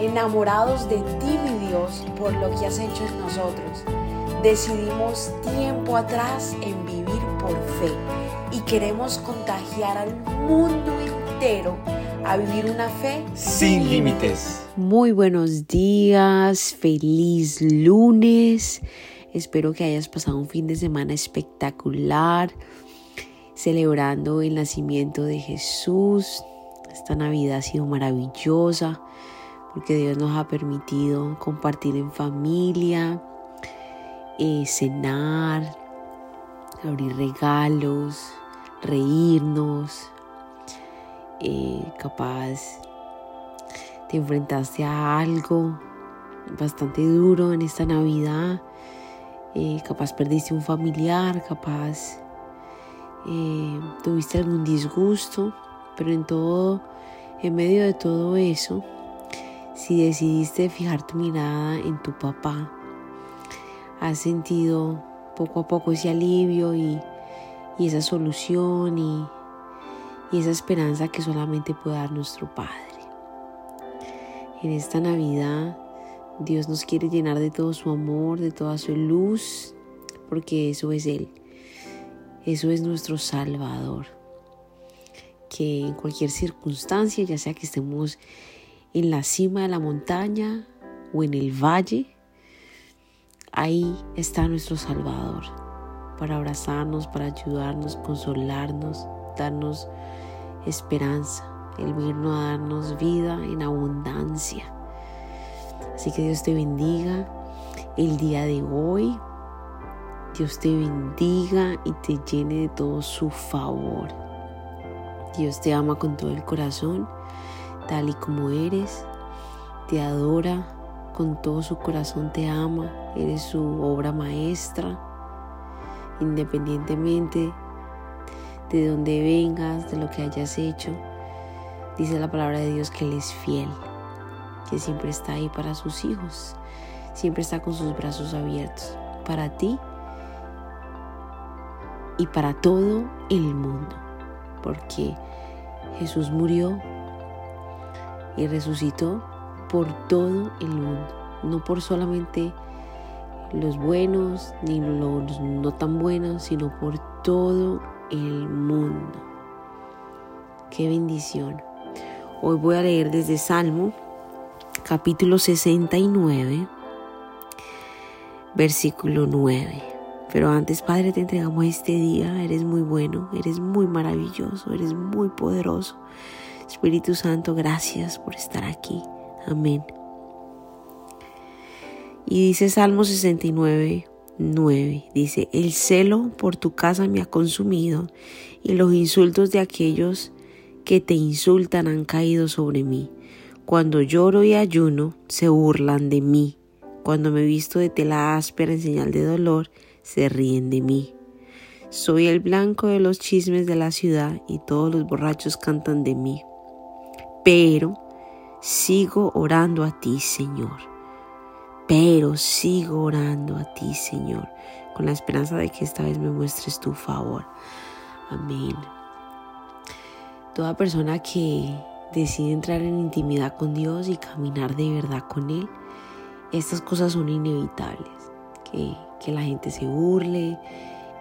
enamorados de ti, mi Dios, por lo que has hecho en nosotros. Decidimos tiempo atrás en vivir por fe y queremos contagiar al mundo entero a vivir una fe sin límites. Muy buenos días, feliz lunes. Espero que hayas pasado un fin de semana espectacular, celebrando el nacimiento de Jesús. Esta Navidad ha sido maravillosa porque Dios nos ha permitido compartir en familia, eh, cenar, abrir regalos, reírnos, eh, capaz te enfrentaste a algo bastante duro en esta Navidad, eh, capaz perdiste un familiar, capaz tuviste algún disgusto, pero en todo, en medio de todo eso, si decidiste fijar tu mirada en tu papá, has sentido poco a poco ese alivio y, esa solución y, y esa esperanza que solamente puede dar nuestro Padre. En esta Navidad Dios nos quiere llenar de todo su amor, de toda su luz, porque eso es Él. Eso es nuestro Salvador. Que en cualquier circunstancia, ya sea que estemos en la cima de la montaña o en el valle, ahí está nuestro Salvador para abrazarnos, para ayudarnos, consolarnos, darnos esperanza, el vino a darnos vida en abundancia. Así que Dios te bendiga el día de hoy. Dios te bendiga y te llene de todo su favor. Dios te ama con todo el corazón tal y como eres, te adora, con todo su corazón te ama, eres su obra maestra, independientemente de donde vengas, de lo que hayas hecho. Dice la palabra de Dios que Él es fiel, que siempre está ahí para sus hijos, siempre está con sus brazos abiertos para ti y para todo el mundo, porque Jesús murió y resucitó por todo el mundo, no por solamente los buenos ni los no tan buenos, sino por todo el mundo. Qué bendición. Hoy voy a leer desde Salmo capítulo 69, versículo 9. Pero antes, Padre, te entregamos este día. Eres muy bueno, eres muy maravilloso, eres muy poderoso. Espíritu Santo, gracias por estar aquí. Amén. Y dice Salmo 69, 9, dice, el celo por tu casa me ha consumido y los insultos de aquellos que te insultan han caído sobre mí. Cuando lloro y ayuno, se burlan de mí. Cuando me visto de tela áspera en señal de dolor, se ríen de mí. Soy el blanco de los chismes de la ciudad y todos los borrachos cantan de mí pero sigo orando a ti, Señor. Pero sigo orando a ti, Señor, con la esperanza de que esta vez me muestres tu favor. Amén. Toda persona que decide entrar en intimidad con Dios y caminar de verdad con Él, estas cosas son inevitables. Que, que la gente se burle,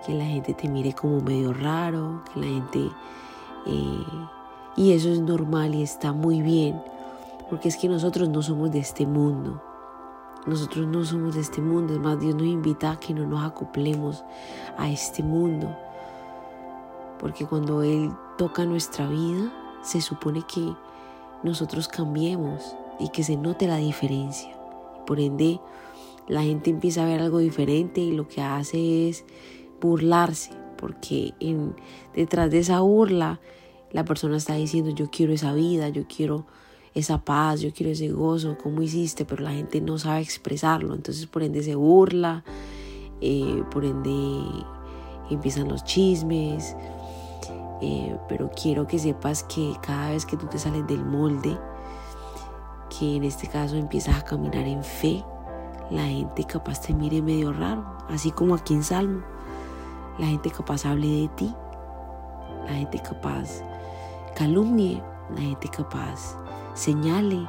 que la gente te mire como medio raro, que la gente eh, y eso es normal y está muy bien, porque es que nosotros no somos de este mundo. Nosotros no somos de este mundo, es más, Dios nos invita a que no nos acoplemos a este mundo. Porque cuando Él toca nuestra vida, se supone que nosotros cambiemos y que se note la diferencia. Por ende, la gente empieza a ver algo diferente y lo que hace es burlarse, porque en, detrás de esa burla la persona está diciendo yo quiero esa vida, yo quiero esa paz, yo quiero ese gozo, ¿cómo hiciste? Pero la gente no sabe expresarlo, entonces por ende se burla, eh, por ende empiezan los chismes, eh, pero quiero que sepas que cada vez que tú te sales del molde, que en este caso empiezas a caminar en fe, la gente capaz te mire medio raro, así como aquí en Salmo, la gente capaz hable de ti, la gente capaz calumnie, la gente capaz señale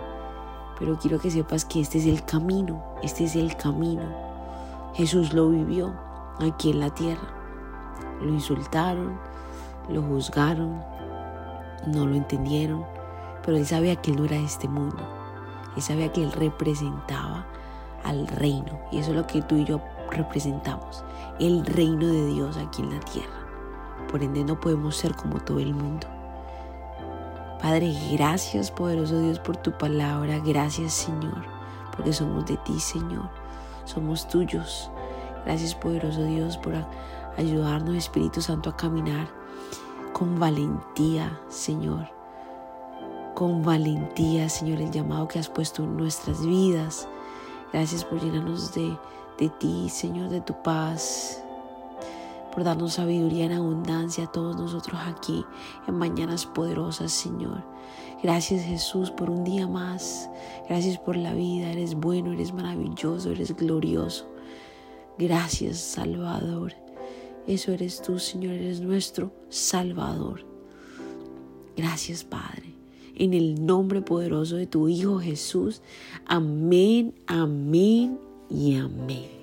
pero quiero que sepas que este es el camino, este es el camino. Jesús lo vivió aquí en la tierra. Lo insultaron, lo juzgaron, no lo entendieron, pero él sabía que él no era de este mundo. Él sabía que él representaba al reino y eso es lo que tú y yo representamos, el reino de Dios aquí en la tierra. Por ende no podemos ser como todo el mundo. Padre, gracias poderoso Dios por tu palabra. Gracias Señor, porque somos de ti Señor. Somos tuyos. Gracias poderoso Dios por ayudarnos Espíritu Santo a caminar con valentía Señor. Con valentía Señor el llamado que has puesto en nuestras vidas. Gracias por llenarnos de, de ti Señor, de tu paz, por darnos sabiduría en abundancia a todos nosotros aquí en mañanas poderosas, Señor. Gracias Jesús por un día más. Gracias por la vida. Eres bueno, eres maravilloso, eres glorioso. Gracias Salvador. Eso eres tú, Señor, eres nuestro Salvador. Gracias Padre. En el nombre poderoso de tu Hijo Jesús. Amén, amén y amén.